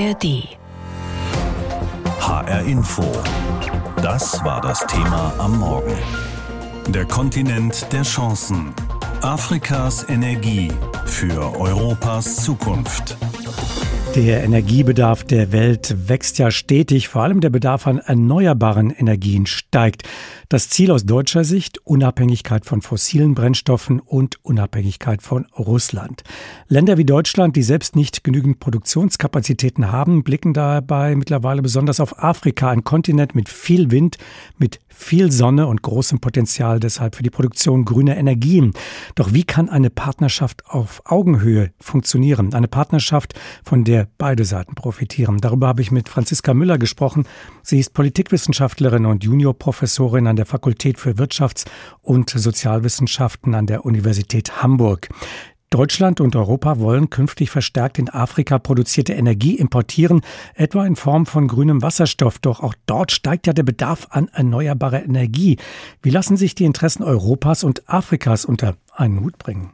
ARD. HR Info. Das war das Thema am Morgen. Der Kontinent der Chancen. Afrikas Energie für Europas Zukunft. Der Energiebedarf der Welt wächst ja stetig, vor allem der Bedarf an erneuerbaren Energien steigt. Das Ziel aus deutscher Sicht Unabhängigkeit von fossilen Brennstoffen und Unabhängigkeit von Russland. Länder wie Deutschland, die selbst nicht genügend Produktionskapazitäten haben, blicken dabei mittlerweile besonders auf Afrika, ein Kontinent mit viel Wind, mit viel Sonne und großem Potenzial deshalb für die Produktion grüner Energien. Doch wie kann eine Partnerschaft auf Augenhöhe funktionieren? Eine Partnerschaft, von der beide Seiten profitieren. Darüber habe ich mit Franziska Müller gesprochen. Sie ist Politikwissenschaftlerin und Juniorprofessorin an der Fakultät für Wirtschafts- und Sozialwissenschaften an der Universität Hamburg. Deutschland und Europa wollen künftig verstärkt in Afrika produzierte Energie importieren, etwa in Form von grünem Wasserstoff. Doch auch dort steigt ja der Bedarf an erneuerbarer Energie. Wie lassen sich die Interessen Europas und Afrikas unter einen Hut bringen?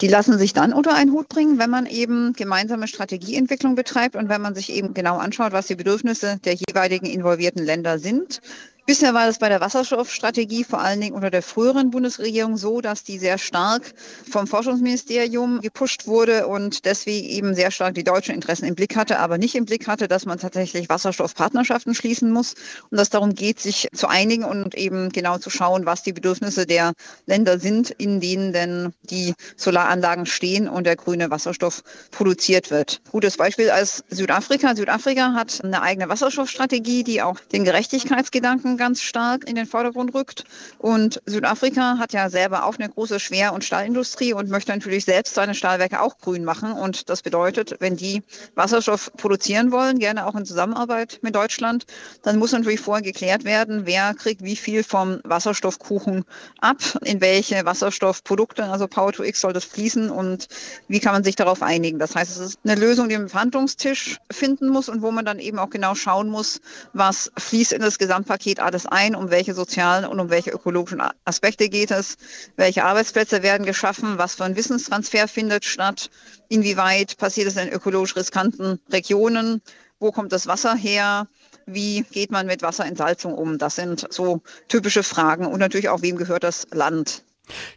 Die lassen sich dann unter einen Hut bringen, wenn man eben gemeinsame Strategieentwicklung betreibt und wenn man sich eben genau anschaut, was die Bedürfnisse der jeweiligen involvierten Länder sind. Bisher war es bei der Wasserstoffstrategie vor allen Dingen unter der früheren Bundesregierung so, dass die sehr stark vom Forschungsministerium gepusht wurde und deswegen eben sehr stark die deutschen Interessen im Blick hatte, aber nicht im Blick hatte, dass man tatsächlich Wasserstoffpartnerschaften schließen muss und dass darum geht, sich zu einigen und eben genau zu schauen, was die Bedürfnisse der Länder sind, in denen denn die Solaranlagen stehen und der grüne Wasserstoff produziert wird. Gutes Beispiel als Südafrika. Südafrika hat eine eigene Wasserstoffstrategie, die auch den Gerechtigkeitsgedanken ganz stark in den Vordergrund rückt. Und Südafrika hat ja selber auch eine große Schwer- und Stahlindustrie und möchte natürlich selbst seine Stahlwerke auch grün machen. Und das bedeutet, wenn die Wasserstoff produzieren wollen, gerne auch in Zusammenarbeit mit Deutschland, dann muss natürlich vorher geklärt werden, wer kriegt wie viel vom Wasserstoffkuchen ab, in welche Wasserstoffprodukte, also Power to X soll das fließen und wie kann man sich darauf einigen. Das heißt, es ist eine Lösung, die man am Verhandlungstisch finden muss und wo man dann eben auch genau schauen muss, was fließt in das Gesamtpaket alles ein, um welche sozialen und um welche ökologischen Aspekte geht es, welche Arbeitsplätze werden geschaffen, was für ein Wissenstransfer findet statt, inwieweit passiert es in ökologisch riskanten Regionen, wo kommt das Wasser her, wie geht man mit Wasserentsalzung um? Das sind so typische Fragen und natürlich auch, wem gehört das Land?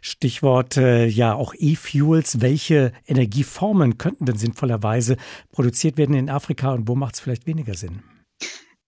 Stichwort äh, ja auch E-Fuels. Welche Energieformen könnten denn sinnvollerweise produziert werden in Afrika und wo macht es vielleicht weniger Sinn?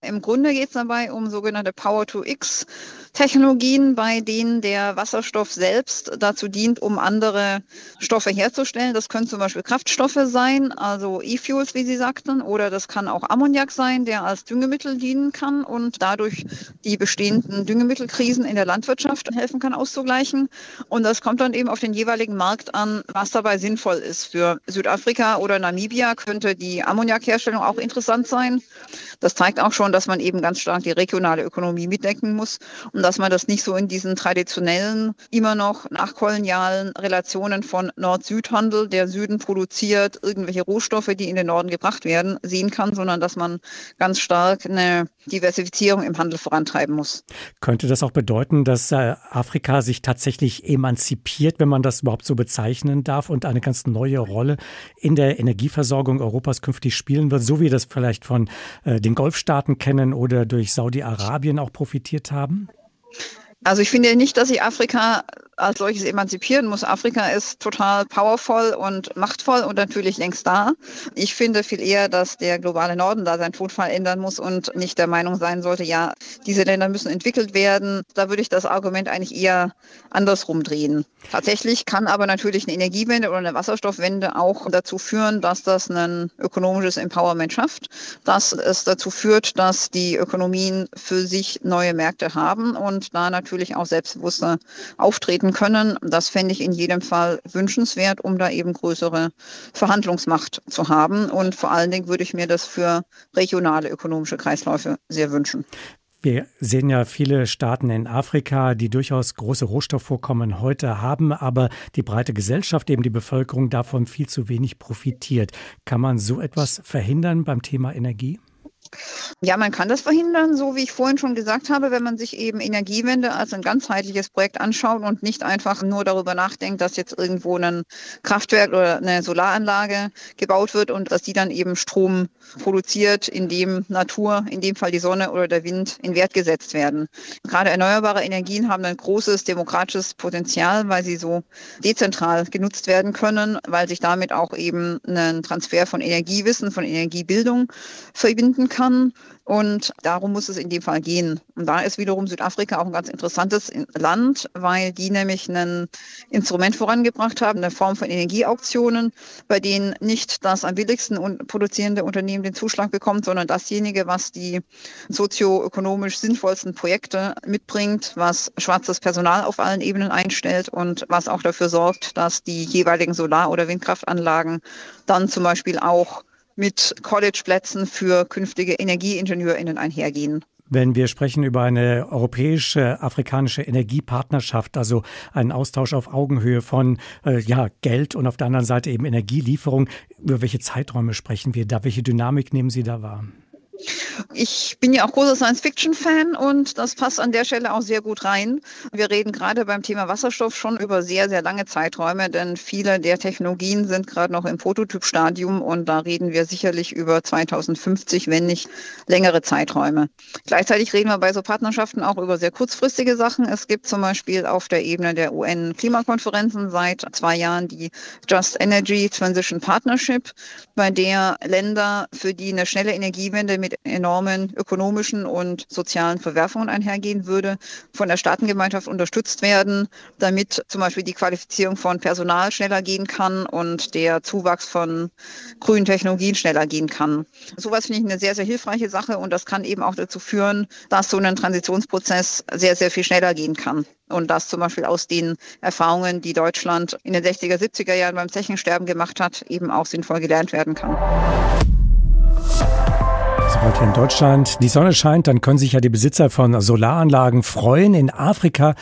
Im Grunde geht es dabei um sogenannte Power-to-X-Technologien, bei denen der Wasserstoff selbst dazu dient, um andere Stoffe herzustellen. Das können zum Beispiel Kraftstoffe sein, also E-Fuels, wie Sie sagten, oder das kann auch Ammoniak sein, der als Düngemittel dienen kann und dadurch die bestehenden Düngemittelkrisen in der Landwirtschaft helfen kann auszugleichen. Und das kommt dann eben auf den jeweiligen Markt an, was dabei sinnvoll ist. Für Südafrika oder Namibia könnte die Ammoniakherstellung auch interessant sein. Das zeigt auch schon, dass man eben ganz stark die regionale Ökonomie mitdenken muss und dass man das nicht so in diesen traditionellen, immer noch nachkolonialen Relationen von Nord-Süd-Handel, der Süden produziert irgendwelche Rohstoffe, die in den Norden gebracht werden, sehen kann, sondern dass man ganz stark eine Diversifizierung im Handel vorantreiben muss. Könnte das auch bedeuten, dass äh, Afrika sich tatsächlich emanzipiert, wenn man das überhaupt so bezeichnen darf, und eine ganz neue Rolle in der Energieversorgung Europas künftig spielen wird, so wie das vielleicht von äh, den Golfstaaten kennen oder durch Saudi-Arabien auch profitiert haben? Also ich finde nicht, dass sich Afrika als solches emanzipieren muss. Afrika ist total powervoll und machtvoll und natürlich längst da. Ich finde viel eher, dass der globale Norden da seinen Tonfall ändern muss und nicht der Meinung sein sollte, ja, diese Länder müssen entwickelt werden. Da würde ich das Argument eigentlich eher andersrum drehen. Tatsächlich kann aber natürlich eine Energiewende oder eine Wasserstoffwende auch dazu führen, dass das ein ökonomisches Empowerment schafft, dass es dazu führt, dass die Ökonomien für sich neue Märkte haben und da natürlich auch selbstbewusster auftreten können. Das fände ich in jedem Fall wünschenswert, um da eben größere Verhandlungsmacht zu haben. Und vor allen Dingen würde ich mir das für regionale ökonomische Kreisläufe sehr wünschen. Wir sehen ja viele Staaten in Afrika, die durchaus große Rohstoffvorkommen heute haben, aber die breite Gesellschaft, eben die Bevölkerung davon viel zu wenig profitiert. Kann man so etwas verhindern beim Thema Energie? Ja, man kann das verhindern, so wie ich vorhin schon gesagt habe, wenn man sich eben Energiewende als ein ganzheitliches Projekt anschaut und nicht einfach nur darüber nachdenkt, dass jetzt irgendwo ein Kraftwerk oder eine Solaranlage gebaut wird und dass die dann eben Strom produziert, in dem Natur, in dem Fall die Sonne oder der Wind in Wert gesetzt werden. Gerade erneuerbare Energien haben ein großes demokratisches Potenzial, weil sie so dezentral genutzt werden können, weil sich damit auch eben ein Transfer von Energiewissen, von Energiebildung verbinden kann. Und darum muss es in dem Fall gehen. Und da ist wiederum Südafrika auch ein ganz interessantes Land, weil die nämlich ein Instrument vorangebracht haben, eine Form von Energieauktionen, bei denen nicht das am billigsten produzierende Unternehmen den Zuschlag bekommt, sondern dasjenige, was die sozioökonomisch sinnvollsten Projekte mitbringt, was schwarzes Personal auf allen Ebenen einstellt und was auch dafür sorgt, dass die jeweiligen Solar- oder Windkraftanlagen dann zum Beispiel auch mit Collegeplätzen für künftige EnergieingenieurInnen einhergehen. Wenn wir sprechen über eine europäische afrikanische Energiepartnerschaft, also einen Austausch auf Augenhöhe von äh, ja, Geld und auf der anderen Seite eben Energielieferung, über welche Zeiträume sprechen wir da? Welche Dynamik nehmen Sie da wahr? Ich bin ja auch großer Science-Fiction-Fan und das passt an der Stelle auch sehr gut rein. Wir reden gerade beim Thema Wasserstoff schon über sehr, sehr lange Zeiträume, denn viele der Technologien sind gerade noch im Prototypstadium und da reden wir sicherlich über 2050, wenn nicht längere Zeiträume. Gleichzeitig reden wir bei so Partnerschaften auch über sehr kurzfristige Sachen. Es gibt zum Beispiel auf der Ebene der UN-Klimakonferenzen seit zwei Jahren die Just Energy Transition Partnership, bei der Länder, für die eine schnelle Energiewende mit enormen ökonomischen und sozialen Verwerfungen einhergehen würde, von der Staatengemeinschaft unterstützt werden, damit zum Beispiel die Qualifizierung von Personal schneller gehen kann und der Zuwachs von grünen Technologien schneller gehen kann. Sowas finde ich eine sehr, sehr hilfreiche Sache und das kann eben auch dazu führen, dass so ein Transitionsprozess sehr, sehr viel schneller gehen kann. Und das zum Beispiel aus den Erfahrungen, die Deutschland in den 60er, 70er Jahren beim Zechensterben gemacht hat, eben auch sinnvoll gelernt werden kann. Heute in Deutschland die Sonne scheint, dann können sich ja die Besitzer von Solaranlagen freuen. In Afrika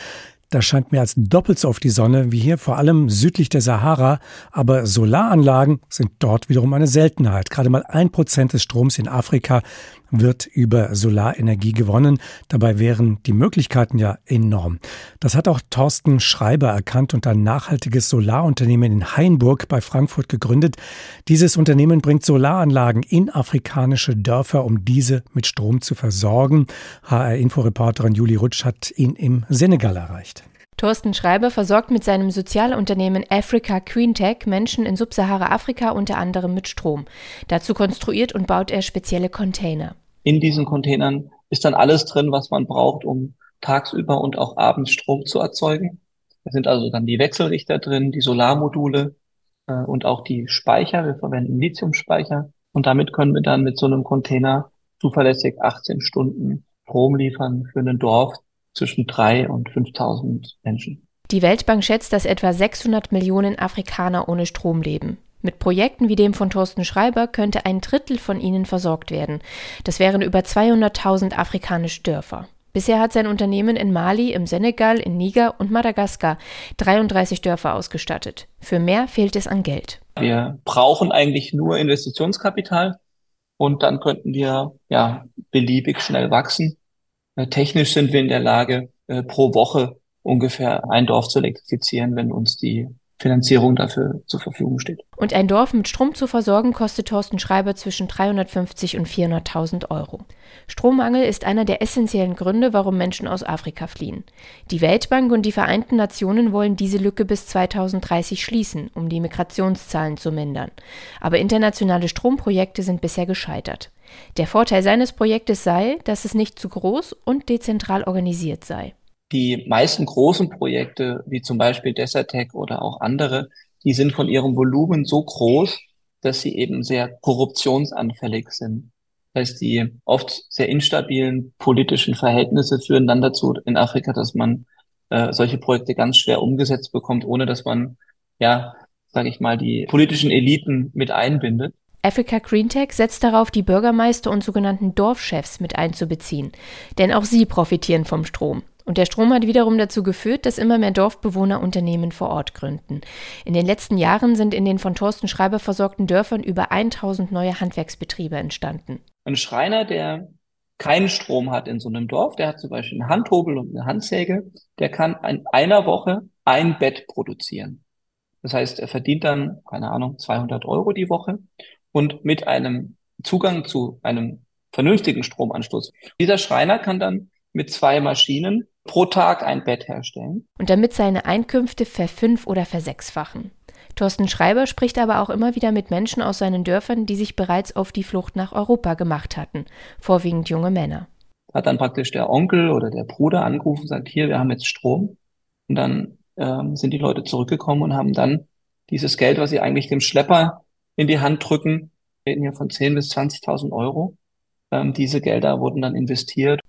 da scheint mehr als doppelt so oft die Sonne wie hier, vor allem südlich der Sahara. Aber Solaranlagen sind dort wiederum eine Seltenheit. Gerade mal ein Prozent des Stroms in Afrika wird über Solarenergie gewonnen. Dabei wären die Möglichkeiten ja enorm. Das hat auch Thorsten Schreiber erkannt und ein nachhaltiges Solarunternehmen in Hainburg bei Frankfurt gegründet. Dieses Unternehmen bringt Solaranlagen in afrikanische Dörfer, um diese mit Strom zu versorgen. HR-Inforeporterin Juli Rutsch hat ihn im Senegal erreicht. Thorsten Schreiber versorgt mit seinem Sozialunternehmen Africa Queen Tech Menschen in Subsahara-Afrika unter anderem mit Strom. Dazu konstruiert und baut er spezielle Container. In diesen Containern ist dann alles drin, was man braucht, um tagsüber und auch abends Strom zu erzeugen. Da sind also dann die Wechselrichter drin, die Solarmodule äh, und auch die Speicher. Wir verwenden Lithiumspeicher. Und damit können wir dann mit so einem Container zuverlässig 18 Stunden Strom liefern für ein Dorf, zwischen drei und 5.000 Menschen. Die Weltbank schätzt, dass etwa 600 Millionen Afrikaner ohne Strom leben. Mit Projekten wie dem von Thorsten Schreiber könnte ein Drittel von ihnen versorgt werden. Das wären über 200.000 afrikanische Dörfer. Bisher hat sein Unternehmen in Mali, im Senegal, in Niger und Madagaskar 33 Dörfer ausgestattet. Für mehr fehlt es an Geld. Wir brauchen eigentlich nur Investitionskapital und dann könnten wir ja beliebig schnell wachsen. Äh, technisch sind wir in der Lage, äh, pro Woche ungefähr ein Dorf zu elektrifizieren, wenn uns die Finanzierung dafür zur Verfügung steht. Und ein Dorf mit Strom zu versorgen, kostet Thorsten Schreiber zwischen 350 und 400.000 Euro. Strommangel ist einer der essentiellen Gründe, warum Menschen aus Afrika fliehen. Die Weltbank und die Vereinten Nationen wollen diese Lücke bis 2030 schließen, um die Migrationszahlen zu mindern. Aber internationale Stromprojekte sind bisher gescheitert. Der Vorteil seines Projektes sei, dass es nicht zu groß und dezentral organisiert sei. Die meisten großen Projekte, wie zum Beispiel Desertec oder auch andere, die sind von ihrem Volumen so groß, dass sie eben sehr korruptionsanfällig sind. Das heißt, die oft sehr instabilen politischen Verhältnisse führen dann dazu in Afrika, dass man äh, solche Projekte ganz schwer umgesetzt bekommt, ohne dass man, ja, sage ich mal, die politischen Eliten mit einbindet. Africa Green Tech setzt darauf, die Bürgermeister und sogenannten Dorfchefs mit einzubeziehen. Denn auch sie profitieren vom Strom. Und der Strom hat wiederum dazu geführt, dass immer mehr Dorfbewohner Unternehmen vor Ort gründen. In den letzten Jahren sind in den von Thorsten Schreiber versorgten Dörfern über 1000 neue Handwerksbetriebe entstanden. Ein Schreiner, der keinen Strom hat in so einem Dorf, der hat zum Beispiel einen Handhobel und eine Handsäge, der kann in einer Woche ein Bett produzieren. Das heißt, er verdient dann, keine Ahnung, 200 Euro die Woche und mit einem Zugang zu einem vernünftigen Stromanschluss. Dieser Schreiner kann dann mit zwei Maschinen pro Tag ein Bett herstellen. Und damit seine Einkünfte verfünf- oder versechsfachen. Thorsten Schreiber spricht aber auch immer wieder mit Menschen aus seinen Dörfern, die sich bereits auf die Flucht nach Europa gemacht hatten, vorwiegend junge Männer. Hat dann praktisch der Onkel oder der Bruder angerufen und sagt, hier, wir haben jetzt Strom. Und dann ähm, sind die Leute zurückgekommen und haben dann dieses Geld, was sie eigentlich dem Schlepper in die Hand drücken, reden hier von 10.000 bis 20.000 Euro, ähm, diese Gelder wurden dann investiert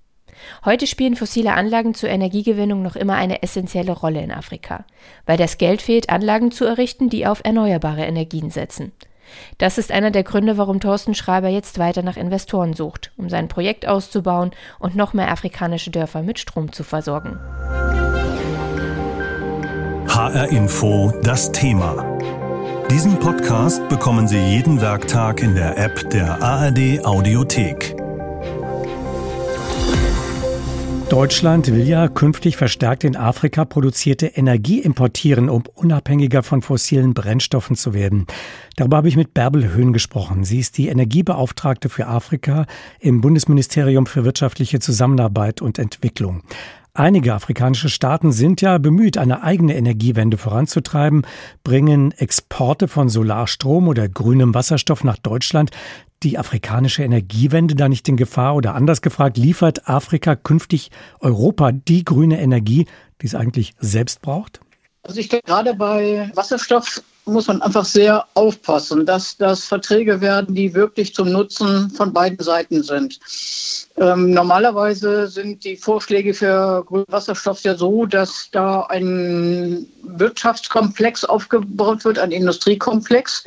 Heute spielen fossile Anlagen zur Energiegewinnung noch immer eine essentielle Rolle in Afrika, weil das Geld fehlt, Anlagen zu errichten, die auf erneuerbare Energien setzen. Das ist einer der Gründe, warum Thorsten Schreiber jetzt weiter nach Investoren sucht, um sein Projekt auszubauen und noch mehr afrikanische Dörfer mit Strom zu versorgen. HR Info das Thema. Diesen Podcast bekommen Sie jeden Werktag in der App der ARD Audiothek. Deutschland will ja künftig verstärkt in Afrika produzierte Energie importieren, um unabhängiger von fossilen Brennstoffen zu werden. Darüber habe ich mit Bärbel Höhn gesprochen. Sie ist die Energiebeauftragte für Afrika im Bundesministerium für wirtschaftliche Zusammenarbeit und Entwicklung. Einige afrikanische Staaten sind ja bemüht, eine eigene Energiewende voranzutreiben, bringen Exporte von Solarstrom oder grünem Wasserstoff nach Deutschland die afrikanische Energiewende da nicht in Gefahr? Oder anders gefragt, liefert Afrika künftig Europa die grüne Energie, die es eigentlich selbst braucht? Also ich glaube, gerade bei Wasserstoff muss man einfach sehr aufpassen, dass das Verträge werden, die wirklich zum Nutzen von beiden Seiten sind. Ähm, normalerweise sind die Vorschläge für grünen Wasserstoff ja so, dass da ein Wirtschaftskomplex aufgebaut wird, ein Industriekomplex,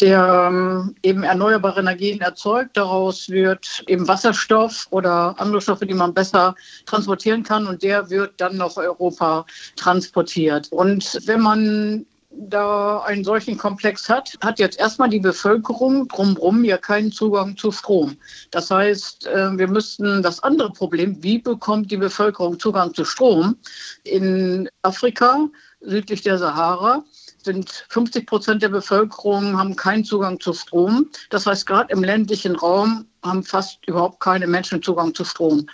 der ähm, eben erneuerbare Energien erzeugt. Daraus wird eben Wasserstoff oder andere Stoffe, die man besser transportieren kann, und der wird dann nach Europa transportiert. Und wenn man da einen solchen Komplex hat, hat jetzt erstmal die Bevölkerung drumherum ja keinen Zugang zu Strom. Das heißt, äh, wir müssten das andere Problem, wie bekommt die Bevölkerung Zugang zu Strom in Afrika südlich der Sahara, sind 50 Prozent der Bevölkerung haben keinen Zugang zu Strom. Das heißt, gerade im ländlichen Raum haben fast überhaupt keine Menschen Zugang zu Strom.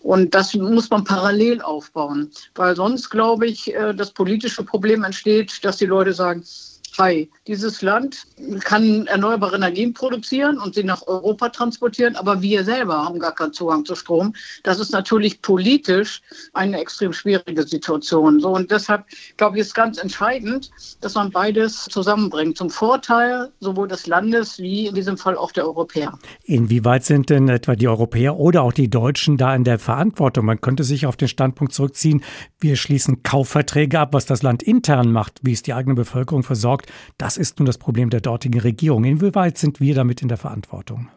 Und das muss man parallel aufbauen, weil sonst, glaube ich, äh, das politische Problem entsteht, dass die Leute sagen, Hi, dieses Land kann erneuerbare Energien produzieren und sie nach Europa transportieren, aber wir selber haben gar keinen Zugang zu Strom. Das ist natürlich politisch eine extrem schwierige Situation. So und deshalb glaube ich, ist ganz entscheidend, dass man beides zusammenbringt zum Vorteil sowohl des Landes wie in diesem Fall auch der Europäer. Inwieweit sind denn etwa die Europäer oder auch die Deutschen da in der Verantwortung? Man könnte sich auf den Standpunkt zurückziehen, wir schließen Kaufverträge ab, was das Land intern macht, wie es die eigene Bevölkerung versorgt sorgt. Das ist nun das Problem der dortigen Regierung. Inwieweit sind wir damit in der Verantwortung?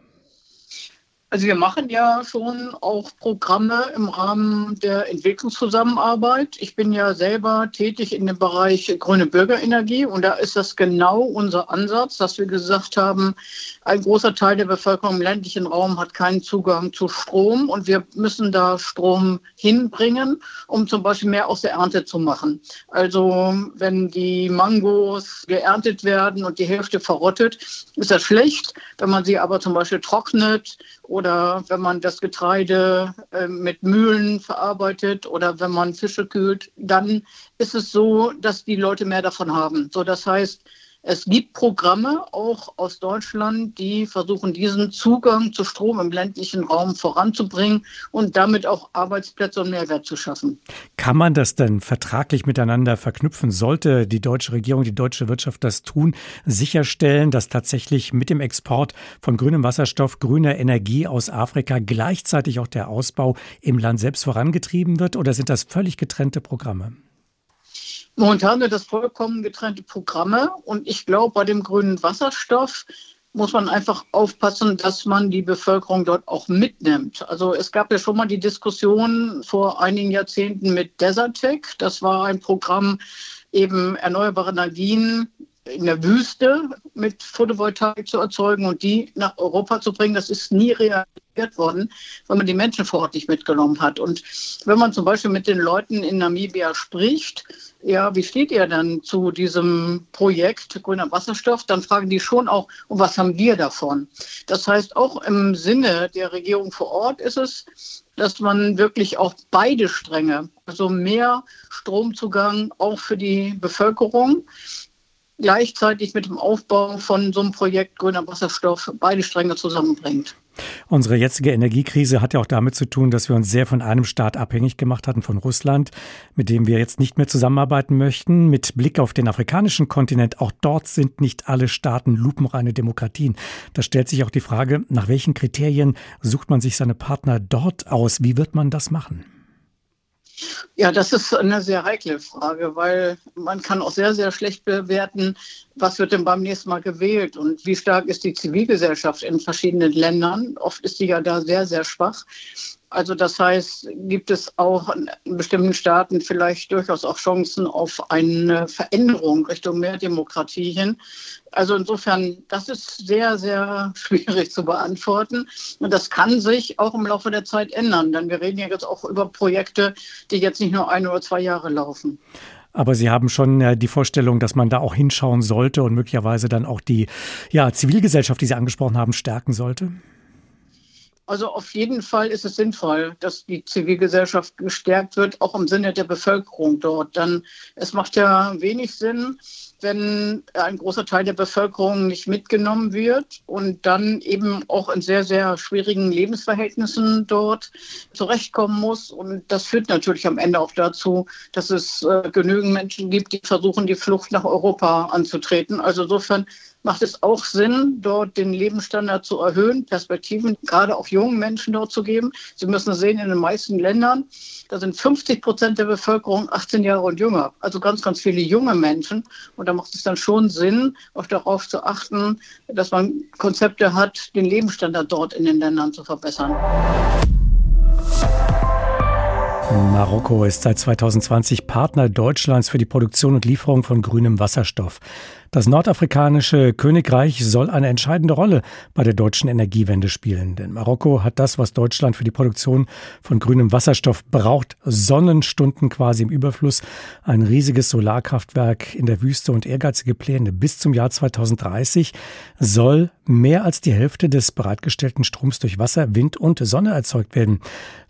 Also wir machen ja schon auch Programme im Rahmen der Entwicklungszusammenarbeit. Ich bin ja selber tätig in dem Bereich grüne Bürgerenergie und da ist das genau unser Ansatz, dass wir gesagt haben, ein großer Teil der Bevölkerung im ländlichen Raum hat keinen Zugang zu Strom und wir müssen da Strom hinbringen, um zum Beispiel mehr aus der Ernte zu machen. Also wenn die Mangos geerntet werden und die Hälfte verrottet, ist das schlecht. Wenn man sie aber zum Beispiel trocknet oder wenn man das Getreide äh, mit Mühlen verarbeitet oder wenn man Fische kühlt, dann ist es so, dass die Leute mehr davon haben. So, das heißt, es gibt Programme auch aus Deutschland, die versuchen, diesen Zugang zu Strom im ländlichen Raum voranzubringen und damit auch Arbeitsplätze und Mehrwert zu schaffen. Kann man das denn vertraglich miteinander verknüpfen? Sollte die deutsche Regierung, die deutsche Wirtschaft das tun, sicherstellen, dass tatsächlich mit dem Export von grünem Wasserstoff, grüner Energie aus Afrika gleichzeitig auch der Ausbau im Land selbst vorangetrieben wird? Oder sind das völlig getrennte Programme? Momentan sind das vollkommen getrennte Programme und ich glaube, bei dem grünen Wasserstoff muss man einfach aufpassen, dass man die Bevölkerung dort auch mitnimmt. Also es gab ja schon mal die Diskussion vor einigen Jahrzehnten mit Desertec. Das war ein Programm, eben erneuerbare Energien in der Wüste mit Photovoltaik zu erzeugen und die nach Europa zu bringen, das ist nie realisiert worden, weil man die Menschen vor Ort nicht mitgenommen hat. Und wenn man zum Beispiel mit den Leuten in Namibia spricht, ja, wie steht ihr dann zu diesem Projekt grüner Wasserstoff? Dann fragen die schon auch, und was haben wir davon? Das heißt, auch im Sinne der Regierung vor Ort ist es, dass man wirklich auch beide Stränge, also mehr Stromzugang auch für die Bevölkerung, gleichzeitig mit dem Aufbau von so einem Projekt grüner Wasserstoff beide Stränge zusammenbringt. Unsere jetzige Energiekrise hat ja auch damit zu tun, dass wir uns sehr von einem Staat abhängig gemacht hatten, von Russland, mit dem wir jetzt nicht mehr zusammenarbeiten möchten. Mit Blick auf den afrikanischen Kontinent, auch dort sind nicht alle Staaten lupenreine Demokratien. Da stellt sich auch die Frage, nach welchen Kriterien sucht man sich seine Partner dort aus? Wie wird man das machen? Ja, das ist eine sehr heikle Frage, weil man kann auch sehr, sehr schlecht bewerten, was wird denn beim nächsten Mal gewählt und wie stark ist die Zivilgesellschaft in verschiedenen Ländern. Oft ist sie ja da sehr, sehr schwach. Also das heißt, gibt es auch in bestimmten Staaten vielleicht durchaus auch Chancen auf eine Veränderung Richtung mehr Demokratie hin. Also insofern, das ist sehr, sehr schwierig zu beantworten. Und das kann sich auch im Laufe der Zeit ändern, denn wir reden ja jetzt auch über Projekte, die jetzt nicht nur ein oder zwei Jahre laufen. Aber Sie haben schon äh, die Vorstellung, dass man da auch hinschauen sollte und möglicherweise dann auch die ja, Zivilgesellschaft, die Sie angesprochen haben, stärken sollte? Also auf jeden Fall ist es sinnvoll, dass die Zivilgesellschaft gestärkt wird, auch im Sinne der Bevölkerung dort. Denn es macht ja wenig Sinn, wenn ein großer Teil der Bevölkerung nicht mitgenommen wird und dann eben auch in sehr, sehr schwierigen Lebensverhältnissen dort zurechtkommen muss. Und das führt natürlich am Ende auch dazu, dass es äh, genügend Menschen gibt, die versuchen, die Flucht nach Europa anzutreten. Also insofern macht es auch Sinn, dort den Lebensstandard zu erhöhen, Perspektiven gerade auch jungen Menschen dort zu geben. Sie müssen sehen, in den meisten Ländern, da sind 50 Prozent der Bevölkerung 18 Jahre und jünger. Also ganz, ganz viele junge Menschen. Und da macht es dann schon Sinn, auch darauf zu achten, dass man Konzepte hat, den Lebensstandard dort in den Ländern zu verbessern. Marokko ist seit 2020 Partner Deutschlands für die Produktion und Lieferung von grünem Wasserstoff. Das nordafrikanische Königreich soll eine entscheidende Rolle bei der deutschen Energiewende spielen. Denn Marokko hat das, was Deutschland für die Produktion von grünem Wasserstoff braucht, Sonnenstunden quasi im Überfluss, ein riesiges Solarkraftwerk in der Wüste und ehrgeizige Pläne. Bis zum Jahr 2030 soll mehr als die Hälfte des bereitgestellten Stroms durch Wasser, Wind und Sonne erzeugt werden.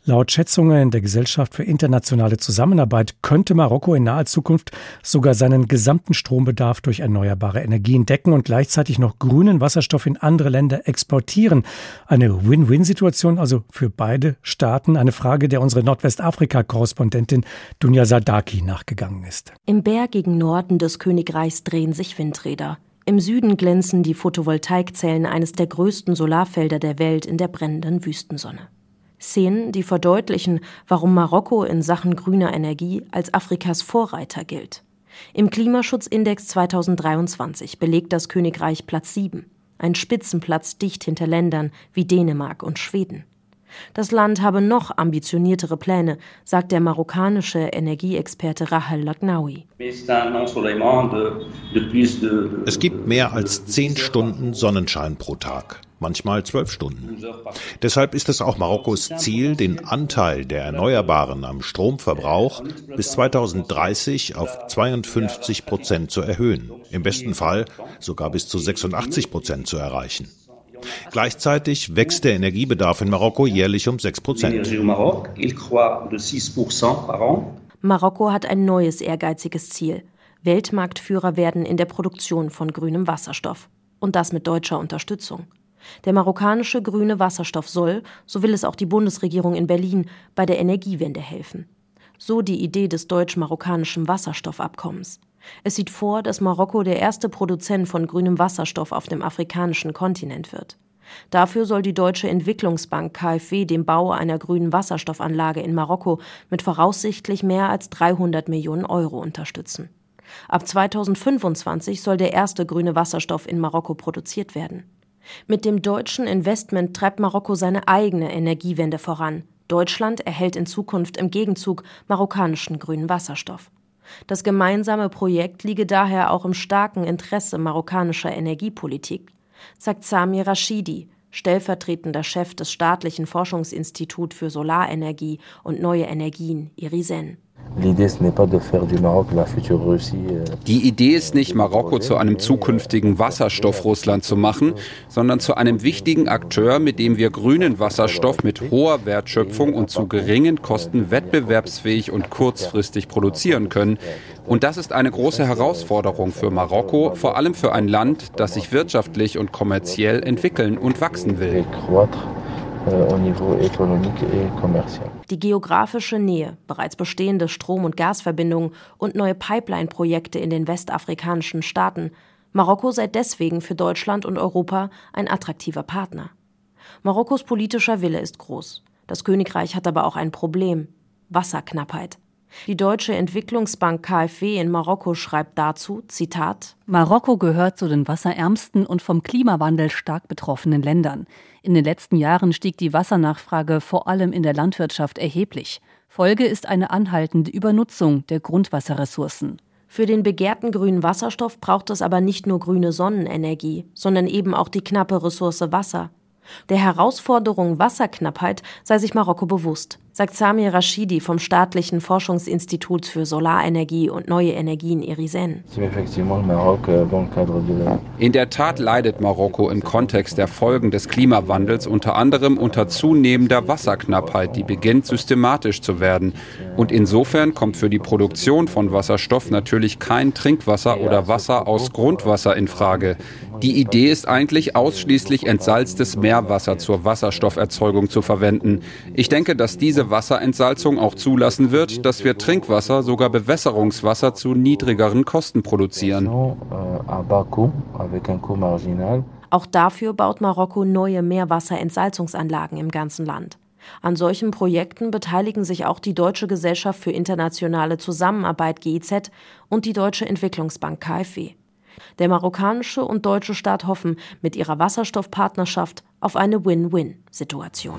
Laut Schätzungen der Gesellschaft für internationale Zusammenarbeit könnte Marokko in naher Zukunft sogar seinen gesamten Strombedarf durch erneuerbare Energien decken und gleichzeitig noch grünen Wasserstoff in andere Länder exportieren. Eine Win-Win-Situation also für beide Staaten. Eine Frage, der unsere Nordwestafrika-Korrespondentin Dunja Sadaki nachgegangen ist. Im bergigen Norden des Königreichs drehen sich Windräder. Im Süden glänzen die Photovoltaikzellen eines der größten Solarfelder der Welt in der brennenden Wüstensonne. Szenen, die verdeutlichen, warum Marokko in Sachen grüner Energie als Afrikas Vorreiter gilt. Im Klimaschutzindex 2023 belegt das Königreich Platz 7, ein Spitzenplatz dicht hinter Ländern wie Dänemark und Schweden. Das Land habe noch ambitioniertere Pläne, sagt der marokkanische Energieexperte Rahel Lagnaoui. Es gibt mehr als zehn Stunden Sonnenschein pro Tag manchmal zwölf Stunden. Deshalb ist es auch Marokkos Ziel, den Anteil der Erneuerbaren am Stromverbrauch bis 2030 auf 52 Prozent zu erhöhen, im besten Fall sogar bis zu 86 Prozent zu erreichen. Gleichzeitig wächst der Energiebedarf in Marokko jährlich um 6 Prozent. Marokko hat ein neues ehrgeiziges Ziel. Weltmarktführer werden in der Produktion von grünem Wasserstoff. Und das mit deutscher Unterstützung. Der marokkanische grüne Wasserstoff soll, so will es auch die Bundesregierung in Berlin, bei der Energiewende helfen. So die Idee des deutsch-marokkanischen Wasserstoffabkommens. Es sieht vor, dass Marokko der erste Produzent von grünem Wasserstoff auf dem afrikanischen Kontinent wird. Dafür soll die Deutsche Entwicklungsbank KfW den Bau einer grünen Wasserstoffanlage in Marokko mit voraussichtlich mehr als 300 Millionen Euro unterstützen. Ab 2025 soll der erste grüne Wasserstoff in Marokko produziert werden. Mit dem deutschen Investment treibt Marokko seine eigene Energiewende voran. Deutschland erhält in Zukunft im Gegenzug marokkanischen grünen Wasserstoff. Das gemeinsame Projekt liege daher auch im starken Interesse marokkanischer Energiepolitik, sagt Sami Rashidi, stellvertretender Chef des staatlichen Forschungsinstituts für Solarenergie und neue Energien, IRISEN. Euh, Die Idee ist nicht, Marokko zu einem zukünftigen Wasserstoff-Russland zu machen, sondern zu einem wichtigen Akteur, mit dem wir grünen Wasserstoff mit hoher Wertschöpfung und zu geringen Kosten wettbewerbsfähig und kurzfristig produzieren können. Und das ist eine große Herausforderung für Marokko, vor allem für ein Land, das sich wirtschaftlich und kommerziell entwickeln und wachsen will. Die geografische Nähe, bereits bestehende Strom- und Gasverbindungen und neue Pipeline-Projekte in den westafrikanischen Staaten. Marokko sei deswegen für Deutschland und Europa ein attraktiver Partner. Marokkos politischer Wille ist groß. Das Königreich hat aber auch ein Problem Wasserknappheit. Die Deutsche Entwicklungsbank KfW in Marokko schreibt dazu, Zitat, Marokko gehört zu den wasserärmsten und vom Klimawandel stark betroffenen Ländern. In den letzten Jahren stieg die Wassernachfrage vor allem in der Landwirtschaft erheblich. Folge ist eine anhaltende Übernutzung der Grundwasserressourcen. Für den begehrten grünen Wasserstoff braucht es aber nicht nur grüne Sonnenenergie, sondern eben auch die knappe Ressource Wasser. Der Herausforderung Wasserknappheit sei sich Marokko bewusst, sagt Samir Rashidi vom staatlichen Forschungsinstitut für Solarenergie und neue Energien IRISEN. In der Tat leidet Marokko im Kontext der Folgen des Klimawandels unter anderem unter zunehmender Wasserknappheit, die beginnt systematisch zu werden. Und insofern kommt für die Produktion von Wasserstoff natürlich kein Trinkwasser oder Wasser aus Grundwasser in Frage. Die Idee ist eigentlich ausschließlich entsalztes Meerwasser zur Wasserstofferzeugung zu verwenden. Ich denke, dass diese Wasserentsalzung auch zulassen wird, dass wir Trinkwasser, sogar Bewässerungswasser zu niedrigeren Kosten produzieren. Auch dafür baut Marokko neue Meerwasserentsalzungsanlagen im ganzen Land. An solchen Projekten beteiligen sich auch die Deutsche Gesellschaft für internationale Zusammenarbeit GIZ und die Deutsche Entwicklungsbank KfW. Der marokkanische und deutsche Staat hoffen mit ihrer Wasserstoffpartnerschaft auf eine Win-Win-Situation.